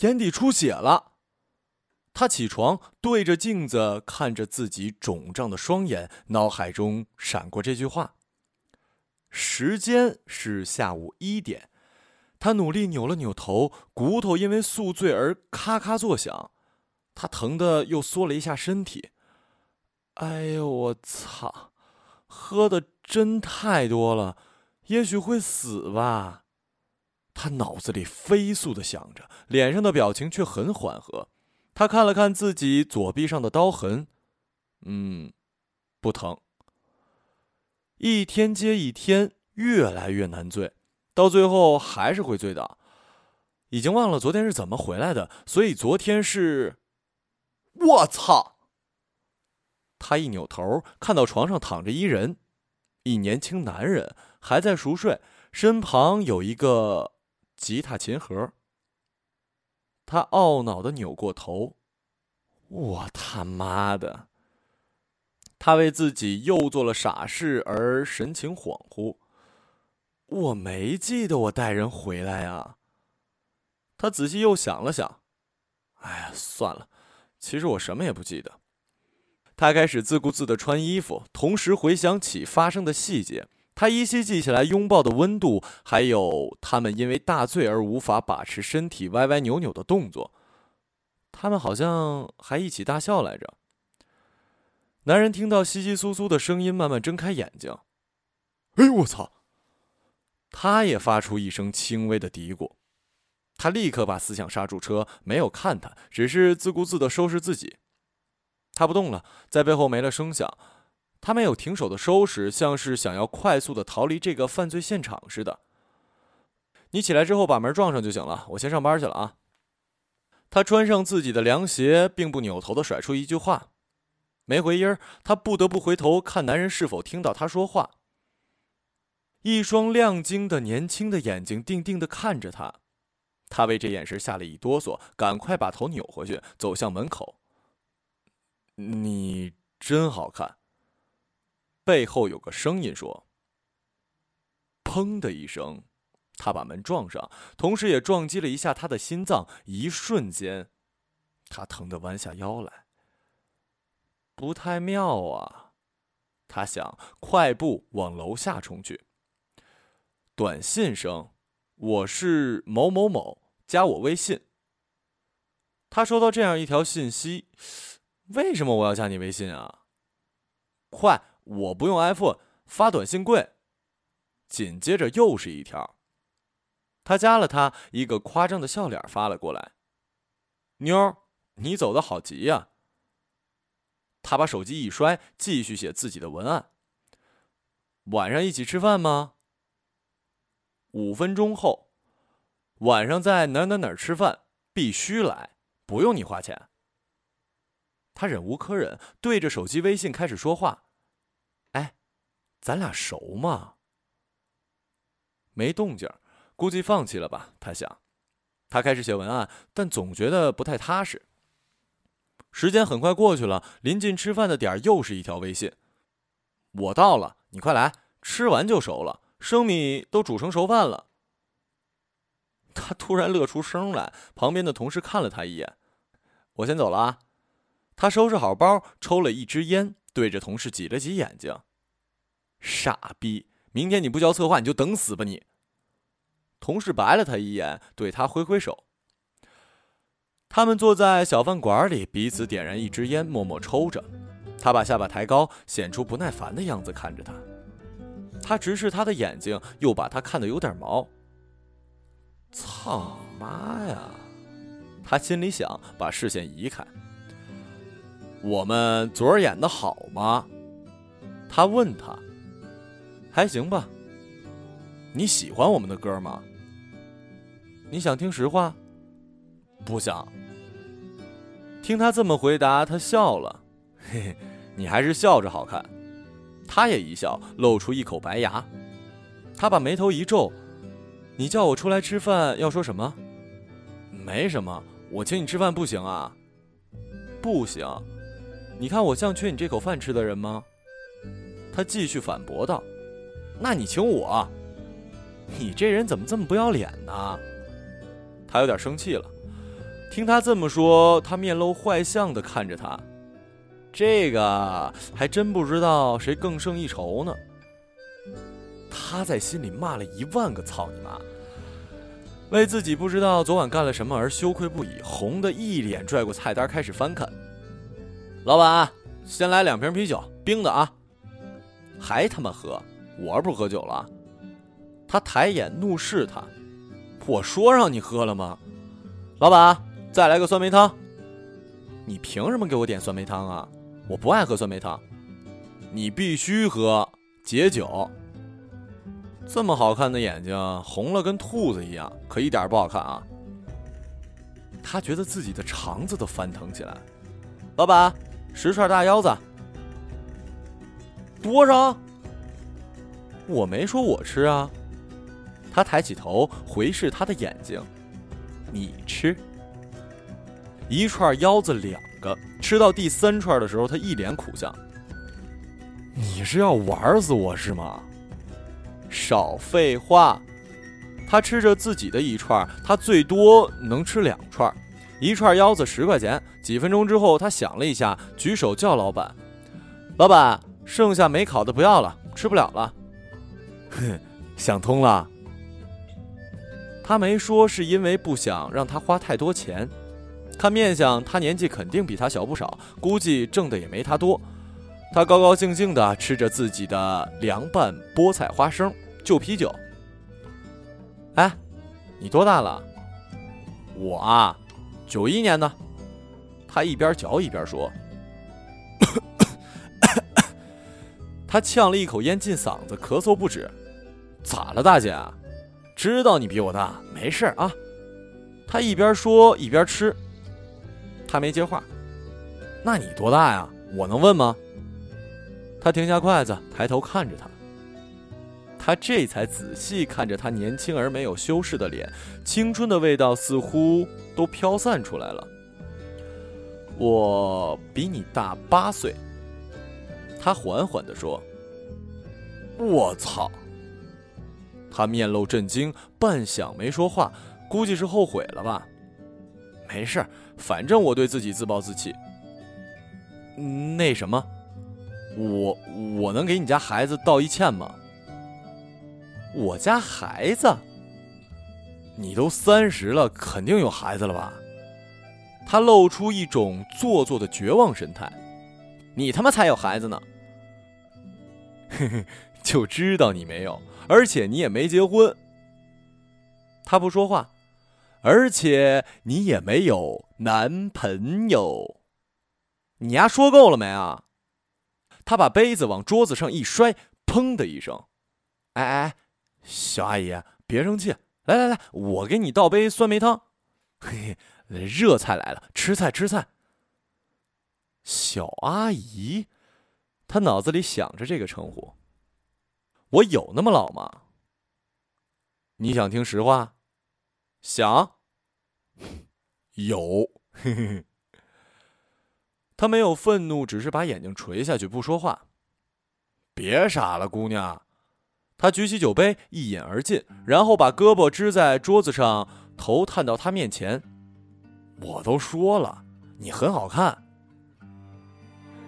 眼底出血了。他起床，对着镜子看着自己肿胀的双眼，脑海中闪过这句话。时间是下午一点，他努力扭了扭头，骨头因为宿醉而咔咔作响，他疼的又缩了一下身体。哎呦，我操！喝的真太多了，也许会死吧。他脑子里飞速的想着，脸上的表情却很缓和。他看了看自己左臂上的刀痕，嗯，不疼。一天接一天，越来越难醉，到最后还是会醉倒。已经忘了昨天是怎么回来的，所以昨天是……我操！他一扭头，看到床上躺着一人，一年轻男人还在熟睡，身旁有一个吉他琴盒。他懊恼的扭过头，我他妈的！他为自己又做了傻事而神情恍惚。我没记得我带人回来啊。他仔细又想了想，哎呀，算了，其实我什么也不记得。他开始自顾自的穿衣服，同时回想起发生的细节。他依稀记起来拥抱的温度，还有他们因为大醉而无法把持身体歪歪扭扭的动作。他们好像还一起大笑来着。男人听到窸窸窣窣的声音，慢慢睁开眼睛。哎呦，我操！他也发出一声轻微的嘀咕。他立刻把思想刹住车，没有看他，只是自顾自的收拾自己。他不动了，在背后没了声响。他没有停手的收拾，像是想要快速的逃离这个犯罪现场似的。你起来之后把门撞上就行了，我先上班去了啊。他穿上自己的凉鞋，并不扭头的甩出一句话，没回音儿。他不得不回头看男人是否听到他说话。一双亮晶的年轻的眼睛定定的看着他，他为这眼神吓了一哆嗦，赶快把头扭回去，走向门口。你真好看。背后有个声音说：“砰的一声，他把门撞上，同时也撞击了一下他的心脏。一瞬间，他疼得弯下腰来。不太妙啊，他想，快步往楼下冲去。短信声：我是某某某，加我微信。他收到这样一条信息：为什么我要加你微信啊？快！我不用 iPhone，发短信贵。紧接着又是一条，他加了他，一个夸张的笑脸发了过来。妞儿，你走的好急呀。他把手机一摔，继续写自己的文案。晚上一起吃饭吗？五分钟后，晚上在哪哪哪吃饭，必须来，不用你花钱。他忍无可忍，对着手机微信开始说话。咱俩熟吗？没动静，估计放弃了吧。他想，他开始写文案，但总觉得不太踏实。时间很快过去了，临近吃饭的点儿又是一条微信：“我到了，你快来，吃完就熟了，生米都煮成熟饭了。”他突然乐出声来，旁边的同事看了他一眼：“我先走了啊。”他收拾好包，抽了一支烟，对着同事挤了挤眼睛。傻逼！明天你不交策划，你就等死吧你！同事白了他一眼，对他挥挥手。他们坐在小饭馆里，彼此点燃一支烟，默默抽着。他把下巴抬高，显出不耐烦的样子看着他。他直视他的眼睛，又把他看得有点毛。操妈呀！他心里想，把视线移开。我们昨儿演的好吗？他问他。还行吧。你喜欢我们的歌吗？你想听实话？不想。听他这么回答，他笑了。嘿 嘿，你还是笑着好看。他也一笑，露出一口白牙。他把眉头一皱：“你叫我出来吃饭，要说什么？没什么，我请你吃饭不行啊？不行。你看我像缺你这口饭吃的人吗？”他继续反驳道。那你请我？你这人怎么这么不要脸呢？他有点生气了。听他这么说，他面露坏相的看着他。这个还真不知道谁更胜一筹呢。他在心里骂了一万个操你妈，为自己不知道昨晚干了什么而羞愧不已，红的一脸拽过菜单开始翻看。老板，先来两瓶啤酒，冰的啊！还他妈喝？我不喝酒了。他抬眼怒视他，我说让你喝了吗？老板，再来个酸梅汤。你凭什么给我点酸梅汤啊？我不爱喝酸梅汤。你必须喝解酒。这么好看的眼睛红了，跟兔子一样，可一点不好看啊！他觉得自己的肠子都翻腾起来。老板，十串大腰子。多少？我没说我吃啊。他抬起头回视他的眼睛，你吃。一串腰子两个，吃到第三串的时候，他一脸苦相。你是要玩死我是吗？少废话！他吃着自己的一串，他最多能吃两串。一串腰子十块钱。几分钟之后，他想了一下，举手叫老板：“老板，剩下没烤的不要了，吃不了了。”哼，想通了。他没说是因为不想让他花太多钱。看面相，他年纪肯定比他小不少，估计挣的也没他多。他高高兴兴的吃着自己的凉拌菠菜花生，就啤酒。哎，你多大了？我啊，九一年的。他一边嚼一边说：“ 他呛了一口烟进嗓子，咳嗽不止。咋了，大姐？知道你比我大，没事啊。”他一边说一边吃。他没接话。那你多大呀？我能问吗？他停下筷子，抬头看着他。他这才仔细看着他年轻而没有修饰的脸，青春的味道似乎都飘散出来了。我比你大八岁。他缓缓地说：“我操！”他面露震惊，半晌没说话，估计是后悔了吧。没事，反正我对自己自暴自弃。那什么？我我能给你家孩子道一歉吗？我家孩子？你都三十了，肯定有孩子了吧？他露出一种做作的绝望神态。你他妈才有孩子呢！嘿嘿，就知道你没有，而且你也没结婚。他不说话，而且你也没有男朋友。你丫说够了没啊？他把杯子往桌子上一摔，砰的一声。哎哎，小阿姨，别生气，来来来，我给你倒杯酸梅汤。嘿嘿，热菜来了，吃菜吃菜。小阿姨，他脑子里想着这个称呼。我有那么老吗？你想听实话？想？有。他没有愤怒，只是把眼睛垂下去，不说话。别傻了，姑娘。他举起酒杯，一饮而尽，然后把胳膊支在桌子上，头探到他面前。我都说了，你很好看。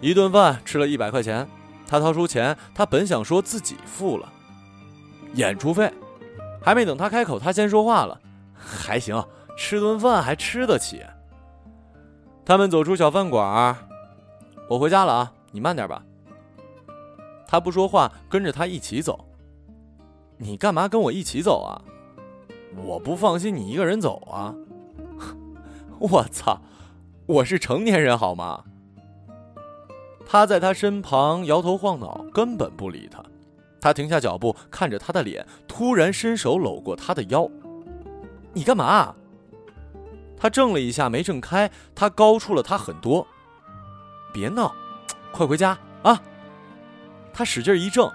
一顿饭吃了一百块钱，他掏出钱，他本想说自己付了演出费，还没等他开口，他先说话了。还行，吃顿饭还吃得起。他们走出小饭馆，我回家了啊，你慢点吧。他不说话，跟着他一起走。你干嘛跟我一起走啊？我不放心你一个人走啊。我操，我是成年人好吗？他在他身旁摇头晃脑，根本不理他。他停下脚步，看着他的脸，突然伸手搂过他的腰。你干嘛？他怔了一下，没挣开。他高出了他很多。别闹，快回家啊！他使劲一怔，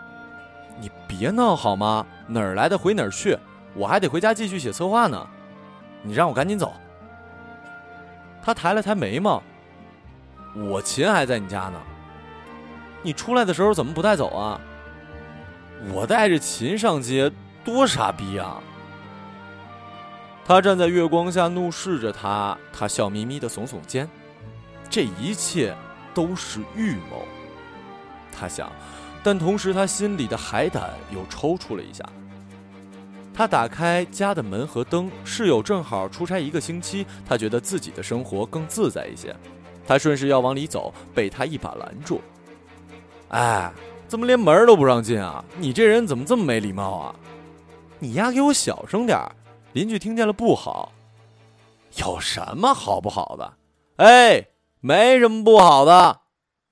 你别闹好吗？哪儿来的回哪儿去？我还得回家继续写策划呢。你让我赶紧走。他抬了抬眉毛，我琴还在你家呢。你出来的时候怎么不带走啊？我带着琴上街，多傻逼啊！他站在月光下怒视着他，他笑眯眯的耸耸肩。这一切都是预谋，他想，但同时他心里的海胆又抽搐了一下。他打开家的门和灯，室友正好出差一个星期，他觉得自己的生活更自在一些。他顺势要往里走，被他一把拦住。哎，怎么连门都不让进啊？你这人怎么这么没礼貌啊？你丫给我小声点邻居听见了不好。有什么好不好的？哎。没什么不好的，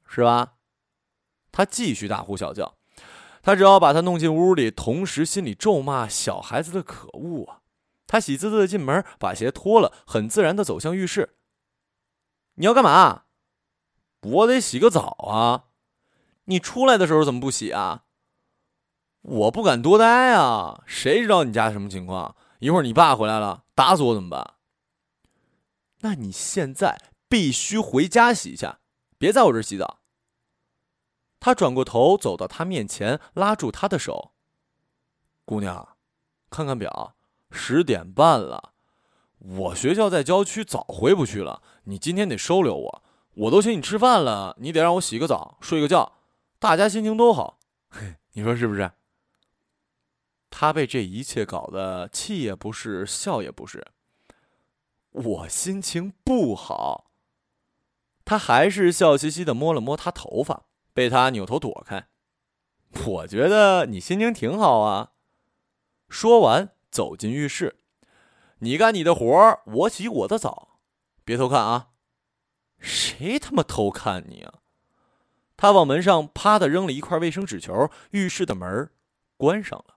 是吧？他继续大呼小叫，他只要把他弄进屋里，同时心里咒骂小孩子的可恶啊！他喜滋滋的进门，把鞋脱了，很自然的走向浴室。你要干嘛？我得洗个澡啊！你出来的时候怎么不洗啊？我不敢多待啊！谁知道你家什么情况？一会儿你爸回来了，打死我怎么办？那你现在？必须回家洗一下，别在我这洗澡。他转过头，走到他面前，拉住他的手：“姑娘，看看表，十点半了。我学校在郊区，早回不去了。你今天得收留我，我都请你吃饭了，你得让我洗个澡，睡个觉，大家心情都好。你说是不是？”他被这一切搞得气也不是，笑也不是。我心情不好。他还是笑嘻嘻的摸了摸他头发，被他扭头躲开。我觉得你心情挺好啊。说完，走进浴室。你干你的活我洗我的澡，别偷看啊！谁他妈偷看你啊？他往门上啪的扔了一块卫生纸球，浴室的门关上了。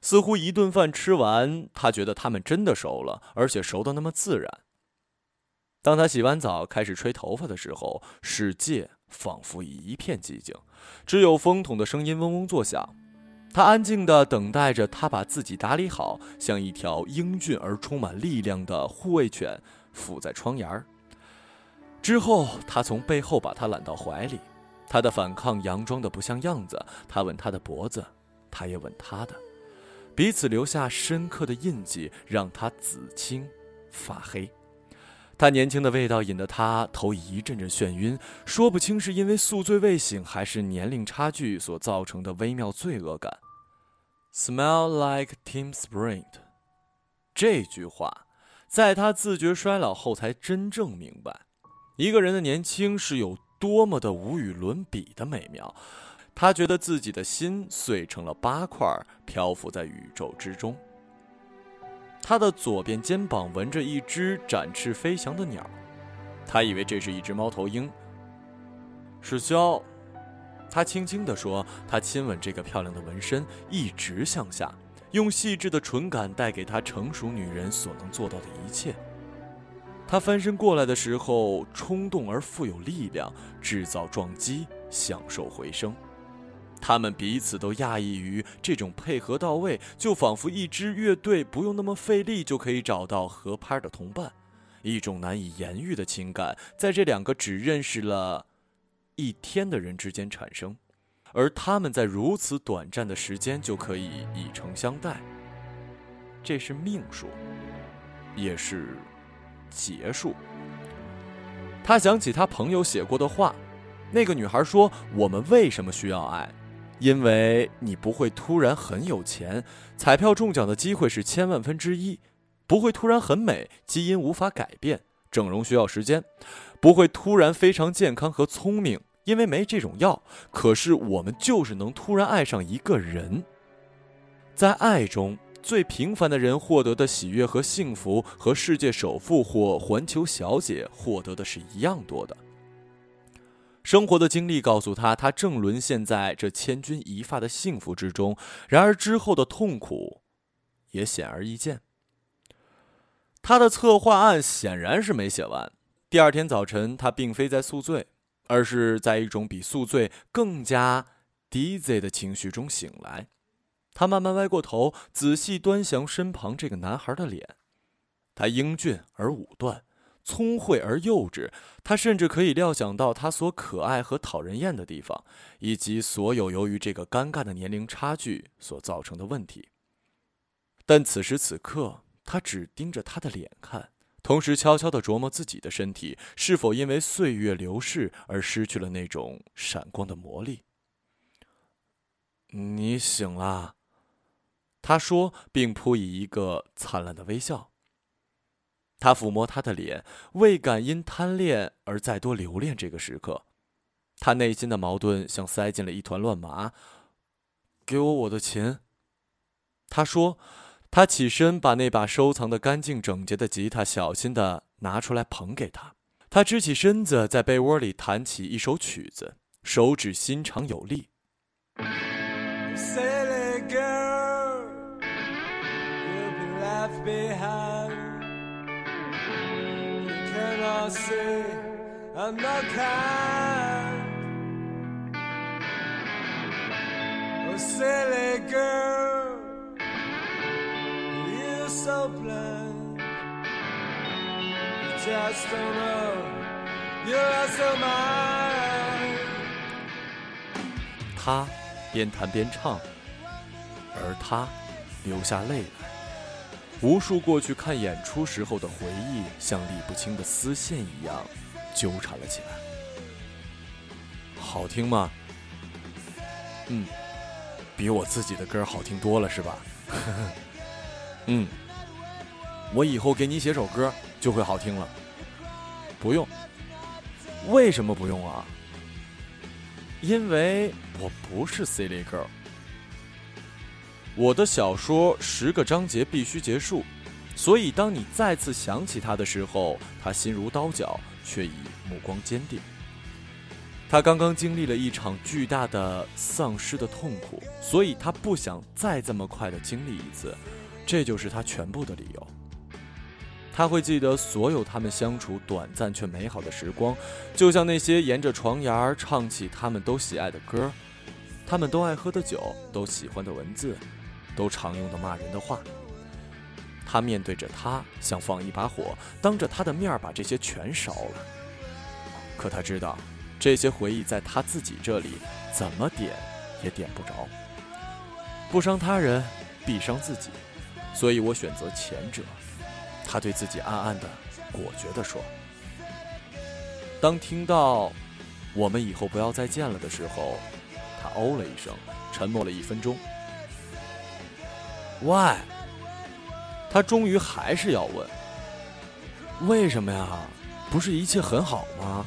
似乎一顿饭吃完，他觉得他们真的熟了，而且熟的那么自然。当他洗完澡开始吹头发的时候，世界仿佛一片寂静，只有风筒的声音嗡嗡作响。他安静地等待着他把自己打理好，像一条英俊而充满力量的护卫犬伏在窗沿儿。之后，他从背后把她揽到怀里，他的反抗佯装的不像样子。他吻她的脖子，她也吻他的，彼此留下深刻的印记，让他紫青发黑。他年轻的味道引得他头一阵阵眩晕，说不清是因为宿醉未醒，还是年龄差距所造成的微妙罪恶感。Smell like Tim Sprint，这句话，在他自觉衰老后才真正明白，一个人的年轻是有多么的无与伦比的美妙。他觉得自己的心碎成了八块，漂浮在宇宙之中。他的左边肩膀纹着一只展翅飞翔的鸟，他以为这是一只猫头鹰。史肖，他轻轻地说。他亲吻这个漂亮的纹身，一直向下，用细致的唇感带给他成熟女人所能做到的一切。他翻身过来的时候，冲动而富有力量，制造撞击，享受回声。他们彼此都讶异于这种配合到位，就仿佛一支乐队不用那么费力就可以找到合拍的同伴。一种难以言喻的情感在这两个只认识了一天的人之间产生，而他们在如此短暂的时间就可以以诚相待。这是命数，也是结束。他想起他朋友写过的话，那个女孩说：“我们为什么需要爱？”因为你不会突然很有钱，彩票中奖的机会是千万分之一；不会突然很美，基因无法改变，整容需要时间；不会突然非常健康和聪明，因为没这种药。可是我们就是能突然爱上一个人，在爱中最平凡的人获得的喜悦和幸福，和世界首富或环球小姐获得的是一样多的。生活的经历告诉他，他正沦陷在这千钧一发的幸福之中。然而之后的痛苦，也显而易见。他的策划案显然是没写完。第二天早晨，他并非在宿醉，而是在一种比宿醉更加 dizzy 的情绪中醒来。他慢慢歪过头，仔细端详身旁这个男孩的脸。他英俊而武断。聪慧而幼稚，他甚至可以料想到他所可爱和讨人厌的地方，以及所有由于这个尴尬的年龄差距所造成的问题。但此时此刻，他只盯着他的脸看，同时悄悄地琢磨自己的身体是否因为岁月流逝而失去了那种闪光的魔力。你醒了，他说，并扑以一个灿烂的微笑。他抚摸他的脸，未敢因贪恋而再多留恋这个时刻。他内心的矛盾像塞进了一团乱麻。给我我的琴。他说，他起身把那把收藏的干净整洁的吉他小心的拿出来捧给他。他支起身子，在被窝里弹起一首曲子，手指心长有力。他边弹边唱，而他流下泪来。无数过去看演出时候的回忆，像理不清的丝线一样纠缠了起来。好听吗？嗯。比我自己的歌好听多了，是吧？嗯，我以后给你写首歌就会好听了。不用，为什么不用啊？因为我不是 silly girl。我的小说十个章节必须结束，所以当你再次想起他的时候，他心如刀绞，却已目光坚定。他刚刚经历了一场巨大的丧失的痛苦，所以他不想再这么快的经历一次，这就是他全部的理由。他会记得所有他们相处短暂却美好的时光，就像那些沿着床沿儿唱起他们都喜爱的歌，他们都爱喝的酒，都喜欢的文字，都常用的骂人的话。他面对着他，像放一把火，当着他的面把这些全烧了。可他知道。这些回忆在他自己这里怎么点也点不着，不伤他人必伤自己，所以我选择前者。他对自己暗暗的、果决地说。当听到“我们以后不要再见了”的时候，他哦了一声，沉默了一分钟。Why？他终于还是要问：为什么呀？不是一切很好吗？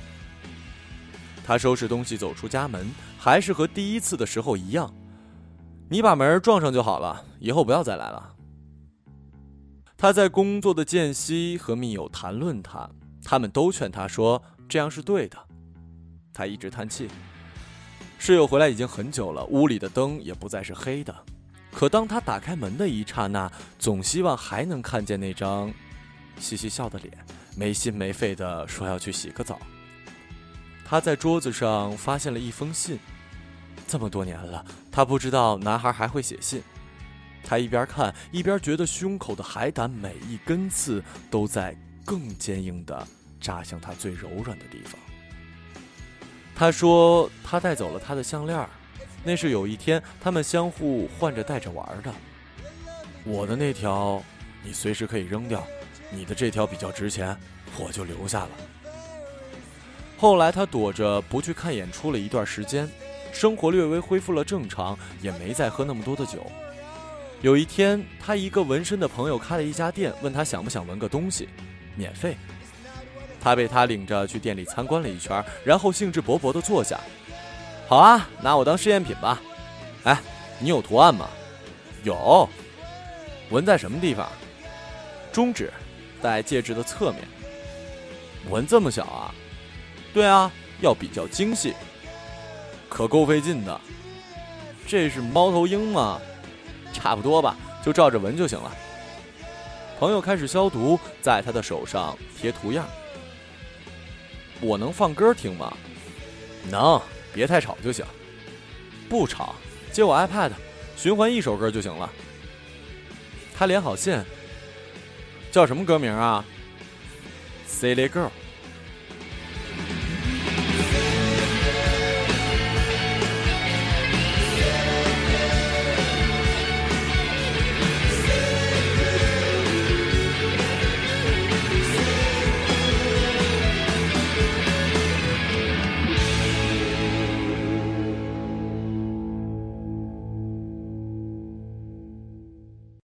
他收拾东西走出家门，还是和第一次的时候一样。你把门撞上就好了，以后不要再来了。他在工作的间隙和密友谈论他，他们都劝他说这样是对的。他一直叹气。室友回来已经很久了，屋里的灯也不再是黑的。可当他打开门的一刹那，总希望还能看见那张嘻嘻笑的脸，没心没肺的说要去洗个澡。他在桌子上发现了一封信，这么多年了，他不知道男孩还会写信。他一边看一边觉得胸口的海胆每一根刺都在更坚硬的扎向他最柔软的地方。他说他带走了他的项链，那是有一天他们相互换着戴着玩的。我的那条你随时可以扔掉，你的这条比较值钱，我就留下了。后来他躲着不去看演出了一段时间，生活略微恢复了正常，也没再喝那么多的酒。有一天，他一个纹身的朋友开了一家店，问他想不想纹个东西，免费。他被他领着去店里参观了一圈，然后兴致勃勃地坐下。好啊，拿我当试验品吧。哎，你有图案吗？有。纹在什么地方？中指，戴戒指的侧面。纹这么小啊？对啊，要比较精细，可够费劲的。这是猫头鹰吗？差不多吧，就照着纹就行了。朋友开始消毒，在他的手上贴图样。我能放歌听吗？能，别太吵就行。不吵，接我 iPad，循环一首歌就行了。他连好线。叫什么歌名啊？Silly Girl。